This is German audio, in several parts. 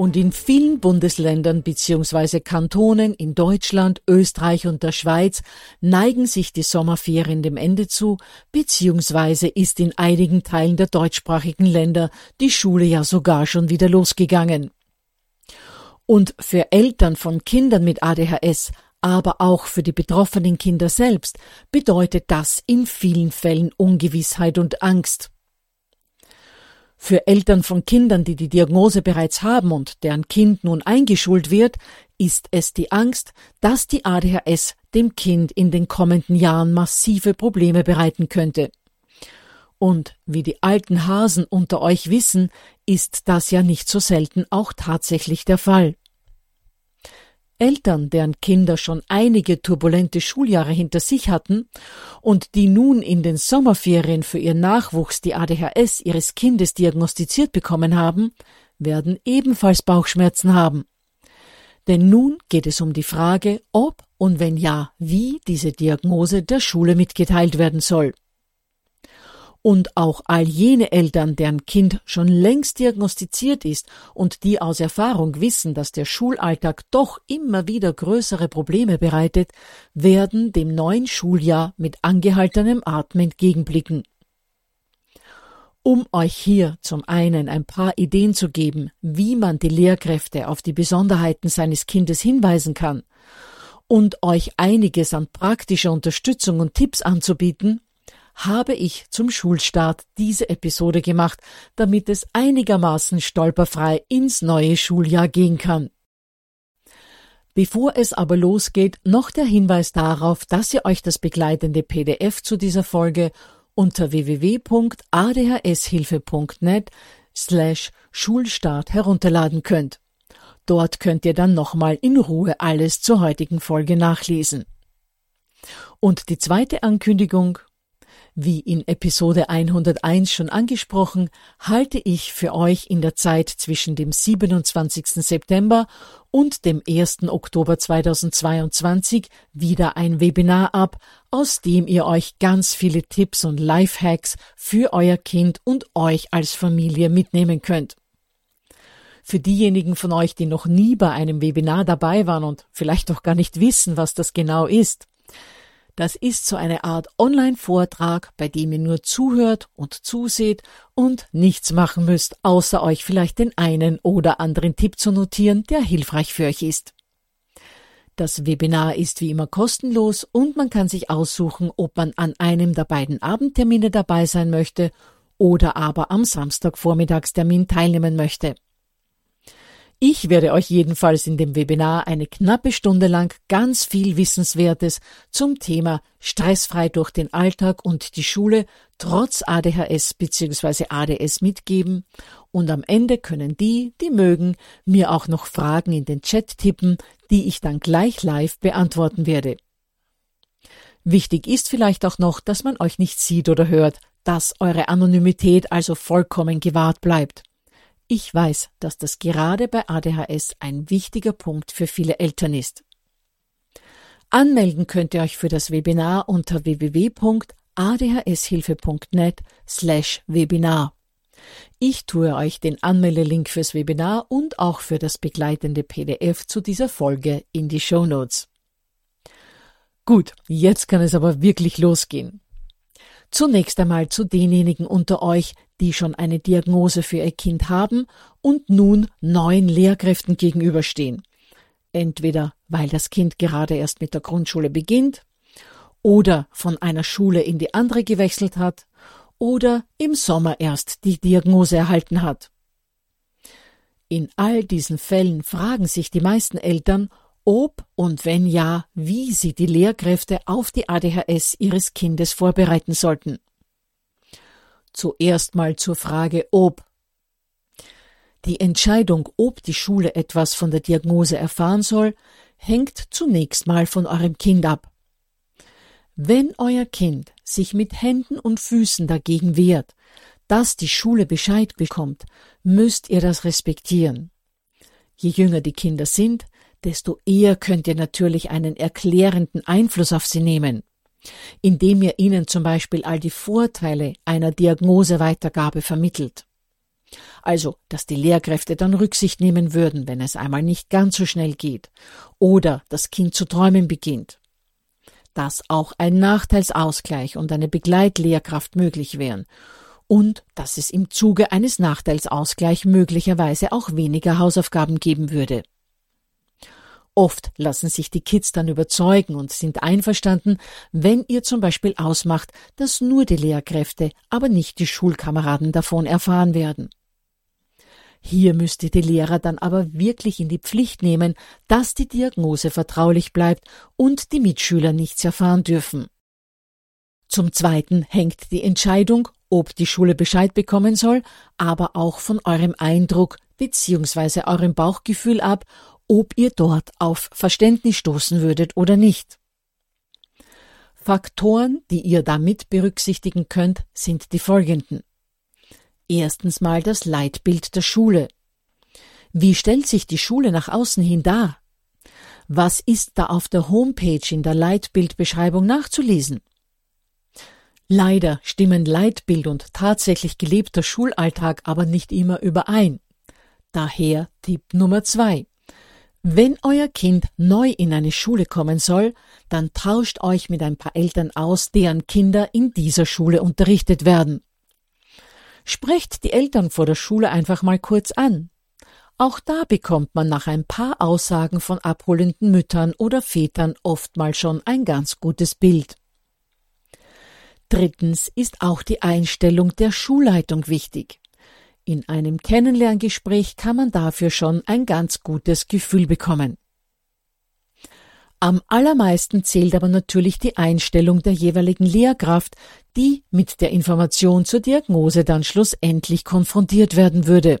und in vielen Bundesländern bzw. Kantonen in Deutschland, Österreich und der Schweiz neigen sich die Sommerferien dem Ende zu, bzw. ist in einigen Teilen der deutschsprachigen Länder die Schule ja sogar schon wieder losgegangen. Und für Eltern von Kindern mit ADHS, aber auch für die betroffenen Kinder selbst bedeutet das in vielen Fällen Ungewissheit und Angst. Für Eltern von Kindern, die die Diagnose bereits haben und deren Kind nun eingeschult wird, ist es die Angst, dass die ADHS dem Kind in den kommenden Jahren massive Probleme bereiten könnte. Und wie die alten Hasen unter euch wissen, ist das ja nicht so selten auch tatsächlich der Fall. Eltern, deren Kinder schon einige turbulente Schuljahre hinter sich hatten und die nun in den Sommerferien für ihr Nachwuchs die ADHS ihres Kindes diagnostiziert bekommen haben, werden ebenfalls Bauchschmerzen haben. Denn nun geht es um die Frage, ob und wenn ja, wie diese Diagnose der Schule mitgeteilt werden soll und auch all jene Eltern, deren Kind schon längst diagnostiziert ist und die aus Erfahrung wissen, dass der Schulalltag doch immer wieder größere Probleme bereitet, werden dem neuen Schuljahr mit angehaltenem Atem entgegenblicken. Um euch hier zum einen ein paar Ideen zu geben, wie man die Lehrkräfte auf die Besonderheiten seines Kindes hinweisen kann, und euch einiges an praktischer Unterstützung und Tipps anzubieten, habe ich zum Schulstart diese Episode gemacht, damit es einigermaßen stolperfrei ins neue Schuljahr gehen kann. Bevor es aber losgeht, noch der Hinweis darauf, dass ihr euch das begleitende PDF zu dieser Folge unter www.adhshilfe.net slash Schulstart herunterladen könnt. Dort könnt ihr dann nochmal in Ruhe alles zur heutigen Folge nachlesen. Und die zweite Ankündigung wie in Episode 101 schon angesprochen, halte ich für euch in der Zeit zwischen dem 27. September und dem 1. Oktober 2022 wieder ein Webinar ab, aus dem ihr euch ganz viele Tipps und Lifehacks für euer Kind und euch als Familie mitnehmen könnt. Für diejenigen von euch, die noch nie bei einem Webinar dabei waren und vielleicht auch gar nicht wissen, was das genau ist. Das ist so eine Art Online-Vortrag, bei dem ihr nur zuhört und zuseht und nichts machen müsst, außer euch vielleicht den einen oder anderen Tipp zu notieren, der hilfreich für euch ist. Das Webinar ist wie immer kostenlos und man kann sich aussuchen, ob man an einem der beiden Abendtermine dabei sein möchte oder aber am Samstagvormittagstermin teilnehmen möchte. Ich werde euch jedenfalls in dem Webinar eine knappe Stunde lang ganz viel Wissenswertes zum Thema stressfrei durch den Alltag und die Schule trotz ADHS bzw. ADS mitgeben und am Ende können die, die mögen, mir auch noch Fragen in den Chat tippen, die ich dann gleich live beantworten werde. Wichtig ist vielleicht auch noch, dass man euch nicht sieht oder hört, dass eure Anonymität also vollkommen gewahrt bleibt. Ich weiß, dass das gerade bei ADHS ein wichtiger Punkt für viele Eltern ist. Anmelden könnt ihr euch für das Webinar unter www.adhshilfe.net slash Webinar. Ich tue euch den Anmeldelink fürs Webinar und auch für das begleitende PDF zu dieser Folge in die Show Notes. Gut, jetzt kann es aber wirklich losgehen. Zunächst einmal zu denjenigen unter euch, die schon eine Diagnose für ihr Kind haben und nun neuen Lehrkräften gegenüberstehen. Entweder weil das Kind gerade erst mit der Grundschule beginnt oder von einer Schule in die andere gewechselt hat oder im Sommer erst die Diagnose erhalten hat. In all diesen Fällen fragen sich die meisten Eltern, ob und wenn ja, wie sie die Lehrkräfte auf die ADHS ihres Kindes vorbereiten sollten. Zuerst mal zur Frage ob. Die Entscheidung, ob die Schule etwas von der Diagnose erfahren soll, hängt zunächst mal von eurem Kind ab. Wenn euer Kind sich mit Händen und Füßen dagegen wehrt, dass die Schule Bescheid bekommt, müsst ihr das respektieren. Je jünger die Kinder sind, desto eher könnt ihr natürlich einen erklärenden Einfluss auf sie nehmen indem ihr ihnen zum Beispiel all die Vorteile einer Diagnoseweitergabe vermittelt. Also, dass die Lehrkräfte dann Rücksicht nehmen würden, wenn es einmal nicht ganz so schnell geht, oder das Kind zu träumen beginnt. Dass auch ein Nachteilsausgleich und eine Begleitlehrkraft möglich wären, und dass es im Zuge eines Nachteilsausgleichs möglicherweise auch weniger Hausaufgaben geben würde. Oft lassen sich die Kids dann überzeugen und sind einverstanden, wenn ihr zum Beispiel ausmacht, dass nur die Lehrkräfte, aber nicht die Schulkameraden davon erfahren werden. Hier müsst ihr die Lehrer dann aber wirklich in die Pflicht nehmen, dass die Diagnose vertraulich bleibt und die Mitschüler nichts erfahren dürfen. Zum Zweiten hängt die Entscheidung, ob die Schule Bescheid bekommen soll, aber auch von eurem Eindruck bzw. eurem Bauchgefühl ab, ob ihr dort auf Verständnis stoßen würdet oder nicht. Faktoren, die ihr damit berücksichtigen könnt, sind die folgenden. Erstens mal das Leitbild der Schule. Wie stellt sich die Schule nach außen hin dar? Was ist da auf der Homepage in der Leitbildbeschreibung nachzulesen? Leider stimmen Leitbild und tatsächlich gelebter Schulalltag aber nicht immer überein. Daher Tipp Nummer zwei. Wenn euer Kind neu in eine Schule kommen soll, dann tauscht euch mit ein paar Eltern aus, deren Kinder in dieser Schule unterrichtet werden. Sprecht die Eltern vor der Schule einfach mal kurz an. Auch da bekommt man nach ein paar Aussagen von abholenden Müttern oder Vätern oftmals schon ein ganz gutes Bild. Drittens ist auch die Einstellung der Schulleitung wichtig. In einem Kennenlerngespräch kann man dafür schon ein ganz gutes Gefühl bekommen. Am allermeisten zählt aber natürlich die Einstellung der jeweiligen Lehrkraft, die mit der Information zur Diagnose dann schlussendlich konfrontiert werden würde.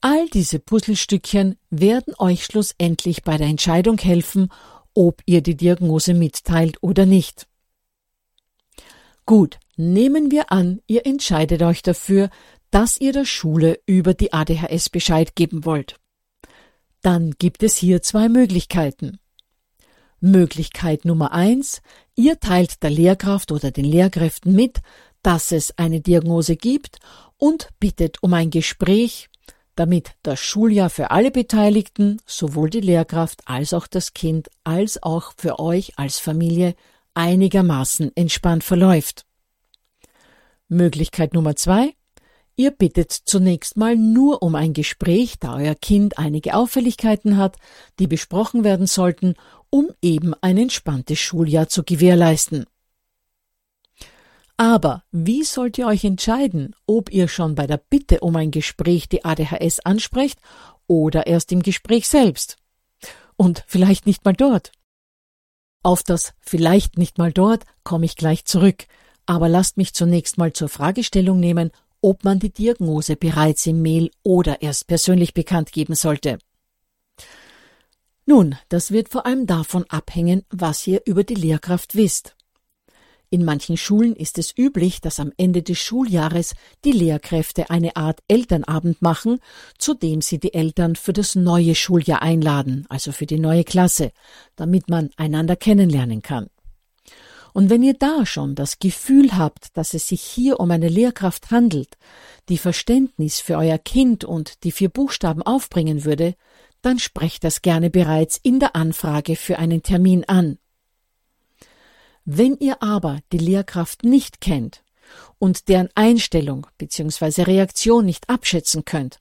All diese Puzzlestückchen werden euch schlussendlich bei der Entscheidung helfen, ob ihr die Diagnose mitteilt oder nicht. Gut, nehmen wir an, ihr entscheidet euch dafür, dass ihr der Schule über die ADHS Bescheid geben wollt. Dann gibt es hier zwei Möglichkeiten. Möglichkeit Nummer eins, ihr teilt der Lehrkraft oder den Lehrkräften mit, dass es eine Diagnose gibt und bittet um ein Gespräch, damit das Schuljahr für alle Beteiligten, sowohl die Lehrkraft als auch das Kind, als auch für euch als Familie einigermaßen entspannt verläuft. Möglichkeit Nummer zwei, Ihr bittet zunächst mal nur um ein Gespräch, da euer Kind einige Auffälligkeiten hat, die besprochen werden sollten, um eben ein entspanntes Schuljahr zu gewährleisten. Aber wie sollt ihr euch entscheiden, ob ihr schon bei der Bitte um ein Gespräch die ADHS ansprecht oder erst im Gespräch selbst? Und vielleicht nicht mal dort. Auf das vielleicht nicht mal dort komme ich gleich zurück, aber lasst mich zunächst mal zur Fragestellung nehmen, ob man die Diagnose bereits im Mail oder erst persönlich bekannt geben sollte. Nun, das wird vor allem davon abhängen, was ihr über die Lehrkraft wisst. In manchen Schulen ist es üblich, dass am Ende des Schuljahres die Lehrkräfte eine Art Elternabend machen, zu dem sie die Eltern für das neue Schuljahr einladen, also für die neue Klasse, damit man einander kennenlernen kann. Und wenn ihr da schon das Gefühl habt, dass es sich hier um eine Lehrkraft handelt, die Verständnis für euer Kind und die vier Buchstaben aufbringen würde, dann sprecht das gerne bereits in der Anfrage für einen Termin an. Wenn ihr aber die Lehrkraft nicht kennt und deren Einstellung bzw. Reaktion nicht abschätzen könnt,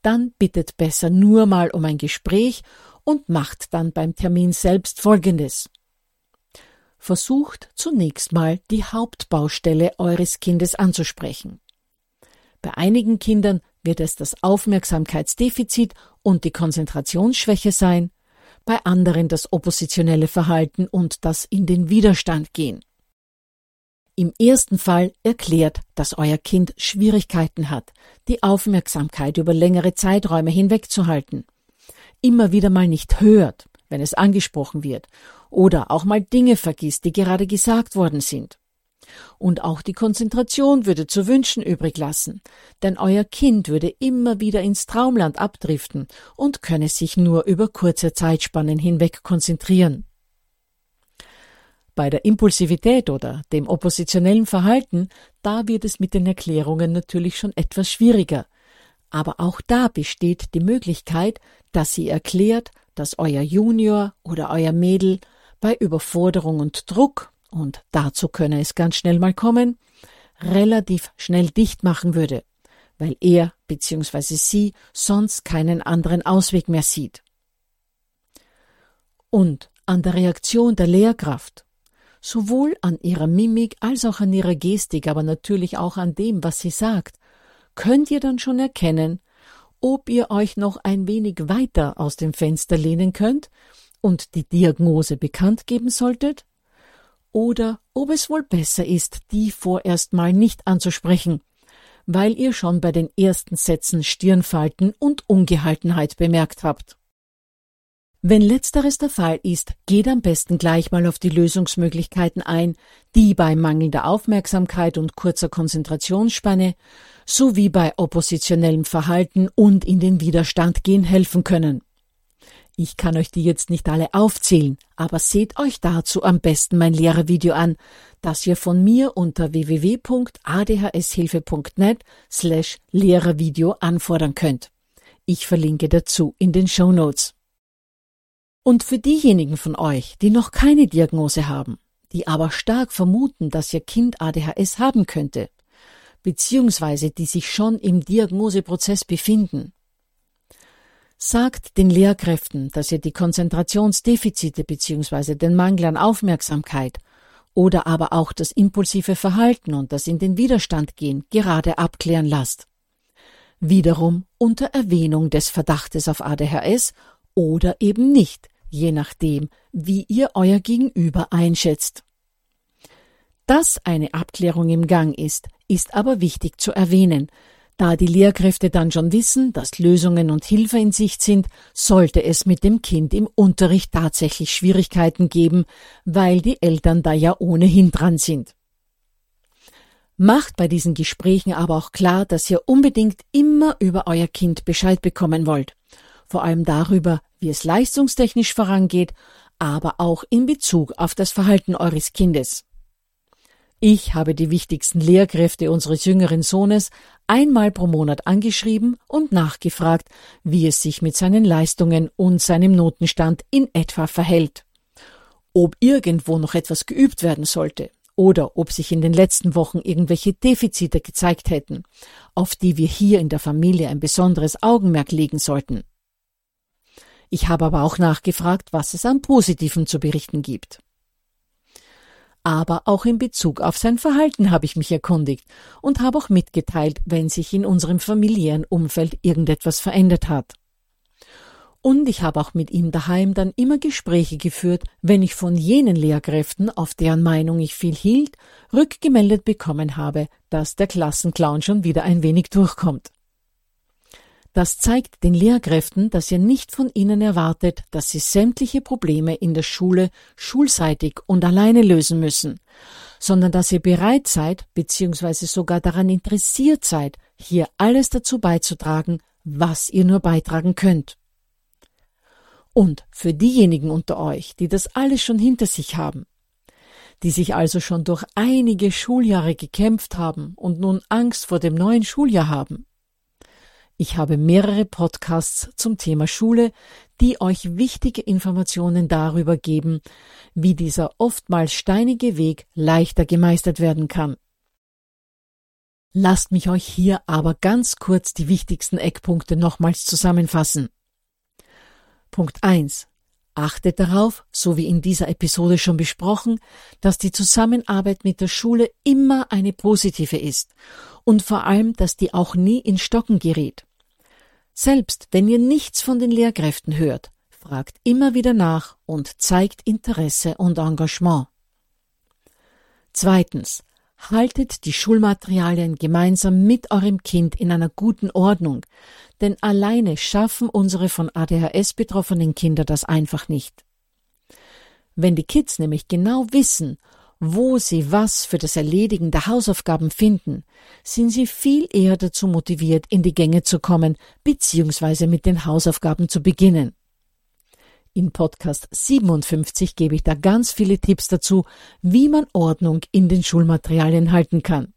dann bittet besser nur mal um ein Gespräch und macht dann beim Termin selbst Folgendes. Versucht zunächst mal die Hauptbaustelle eures Kindes anzusprechen. Bei einigen Kindern wird es das Aufmerksamkeitsdefizit und die Konzentrationsschwäche sein, bei anderen das oppositionelle Verhalten und das in den Widerstand gehen. Im ersten Fall erklärt, dass euer Kind Schwierigkeiten hat, die Aufmerksamkeit über längere Zeiträume hinwegzuhalten, immer wieder mal nicht hört, wenn es angesprochen wird, oder auch mal Dinge vergisst, die gerade gesagt worden sind. Und auch die Konzentration würde zu wünschen übrig lassen, denn euer Kind würde immer wieder ins Traumland abdriften und könne sich nur über kurze Zeitspannen hinweg konzentrieren. Bei der Impulsivität oder dem oppositionellen Verhalten, da wird es mit den Erklärungen natürlich schon etwas schwieriger. Aber auch da besteht die Möglichkeit, dass sie erklärt, dass euer Junior oder euer Mädel bei Überforderung und Druck und dazu könne es ganz schnell mal kommen, relativ schnell dicht machen würde, weil er bzw. sie sonst keinen anderen Ausweg mehr sieht. Und an der Reaktion der Lehrkraft, sowohl an ihrer Mimik als auch an ihrer Gestik, aber natürlich auch an dem, was sie sagt, könnt ihr dann schon erkennen, ob ihr euch noch ein wenig weiter aus dem Fenster lehnen könnt und die Diagnose bekannt geben solltet oder ob es wohl besser ist, die vorerst mal nicht anzusprechen, weil ihr schon bei den ersten Sätzen Stirnfalten und Ungehaltenheit bemerkt habt. Wenn letzteres der Fall ist, geht am besten gleich mal auf die Lösungsmöglichkeiten ein, die bei mangelnder Aufmerksamkeit und kurzer Konzentrationsspanne sowie bei oppositionellem Verhalten und in den Widerstand gehen helfen können. Ich kann euch die jetzt nicht alle aufzählen, aber seht euch dazu am besten mein Lehrervideo an, das ihr von mir unter www.adhshilfe.net slash Lehrervideo anfordern könnt. Ich verlinke dazu in den Show Notes. Und für diejenigen von euch, die noch keine Diagnose haben, die aber stark vermuten, dass ihr Kind ADHS haben könnte, beziehungsweise die sich schon im Diagnoseprozess befinden, Sagt den Lehrkräften, dass ihr die Konzentrationsdefizite bzw. den Mangel an Aufmerksamkeit oder aber auch das impulsive Verhalten und das in den Widerstand gehen gerade abklären lasst. Wiederum unter Erwähnung des Verdachtes auf ADHS oder eben nicht, je nachdem, wie ihr euer Gegenüber einschätzt. Dass eine Abklärung im Gang ist, ist aber wichtig zu erwähnen, da die Lehrkräfte dann schon wissen, dass Lösungen und Hilfe in Sicht sind, sollte es mit dem Kind im Unterricht tatsächlich Schwierigkeiten geben, weil die Eltern da ja ohnehin dran sind. Macht bei diesen Gesprächen aber auch klar, dass ihr unbedingt immer über euer Kind Bescheid bekommen wollt. Vor allem darüber, wie es leistungstechnisch vorangeht, aber auch in Bezug auf das Verhalten eures Kindes. Ich habe die wichtigsten Lehrkräfte unseres jüngeren Sohnes einmal pro Monat angeschrieben und nachgefragt, wie es sich mit seinen Leistungen und seinem Notenstand in etwa verhält. Ob irgendwo noch etwas geübt werden sollte oder ob sich in den letzten Wochen irgendwelche Defizite gezeigt hätten, auf die wir hier in der Familie ein besonderes Augenmerk legen sollten. Ich habe aber auch nachgefragt, was es an Positiven zu berichten gibt. Aber auch in Bezug auf sein Verhalten habe ich mich erkundigt und habe auch mitgeteilt, wenn sich in unserem familiären Umfeld irgendetwas verändert hat. Und ich habe auch mit ihm daheim dann immer Gespräche geführt, wenn ich von jenen Lehrkräften, auf deren Meinung ich viel hielt, rückgemeldet bekommen habe, dass der Klassenclown schon wieder ein wenig durchkommt. Das zeigt den Lehrkräften, dass ihr nicht von ihnen erwartet, dass sie sämtliche Probleme in der Schule schulseitig und alleine lösen müssen, sondern dass ihr bereit seid bzw. sogar daran interessiert seid, hier alles dazu beizutragen, was ihr nur beitragen könnt. Und für diejenigen unter euch, die das alles schon hinter sich haben, die sich also schon durch einige Schuljahre gekämpft haben und nun Angst vor dem neuen Schuljahr haben. Ich habe mehrere Podcasts zum Thema Schule, die euch wichtige Informationen darüber geben, wie dieser oftmals steinige Weg leichter gemeistert werden kann. Lasst mich euch hier aber ganz kurz die wichtigsten Eckpunkte nochmals zusammenfassen. Punkt 1. Achtet darauf, so wie in dieser Episode schon besprochen, dass die Zusammenarbeit mit der Schule immer eine positive ist und vor allem, dass die auch nie in Stocken gerät. Selbst wenn ihr nichts von den Lehrkräften hört, fragt immer wieder nach und zeigt Interesse und Engagement. Zweitens. Haltet die Schulmaterialien gemeinsam mit eurem Kind in einer guten Ordnung, denn alleine schaffen unsere von ADHS betroffenen Kinder das einfach nicht. Wenn die Kids nämlich genau wissen, wo sie was für das Erledigen der Hausaufgaben finden, sind sie viel eher dazu motiviert, in die Gänge zu kommen bzw. mit den Hausaufgaben zu beginnen. In Podcast 57 gebe ich da ganz viele Tipps dazu, wie man Ordnung in den Schulmaterialien halten kann.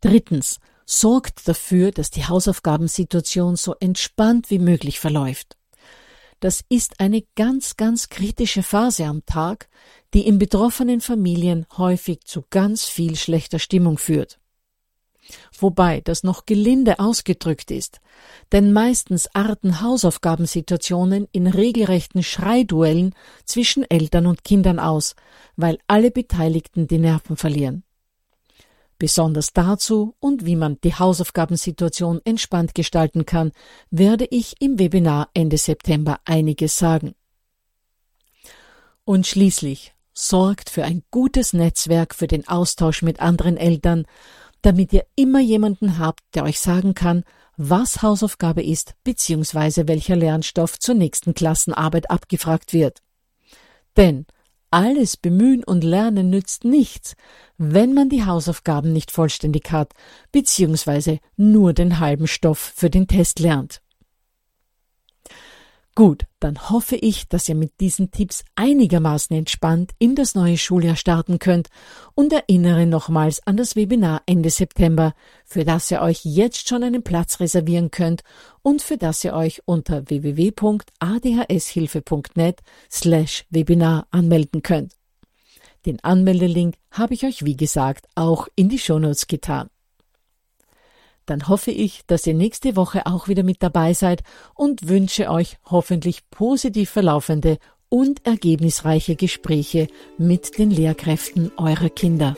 Drittens, sorgt dafür, dass die Hausaufgabensituation so entspannt wie möglich verläuft. Das ist eine ganz, ganz kritische Phase am Tag, die in betroffenen Familien häufig zu ganz viel schlechter Stimmung führt. Wobei das noch gelinde ausgedrückt ist, denn meistens arten Hausaufgabensituationen in regelrechten Schreiduellen zwischen Eltern und Kindern aus, weil alle Beteiligten die Nerven verlieren. Besonders dazu und wie man die Hausaufgabensituation entspannt gestalten kann, werde ich im Webinar Ende September einiges sagen. Und schließlich sorgt für ein gutes Netzwerk für den Austausch mit anderen Eltern damit ihr immer jemanden habt, der euch sagen kann, was Hausaufgabe ist bzw. welcher Lernstoff zur nächsten Klassenarbeit abgefragt wird. Denn alles Bemühen und Lernen nützt nichts, wenn man die Hausaufgaben nicht vollständig hat bzw. nur den halben Stoff für den Test lernt. Gut, dann hoffe ich, dass ihr mit diesen Tipps einigermaßen entspannt in das neue Schuljahr starten könnt und erinnere nochmals an das Webinar Ende September, für das ihr euch jetzt schon einen Platz reservieren könnt und für das ihr euch unter www.adhshilfe.net slash Webinar anmelden könnt. Den Anmeldelink habe ich euch wie gesagt auch in die Shownotes getan dann hoffe ich, dass ihr nächste Woche auch wieder mit dabei seid und wünsche euch hoffentlich positiv verlaufende und ergebnisreiche Gespräche mit den Lehrkräften eurer Kinder.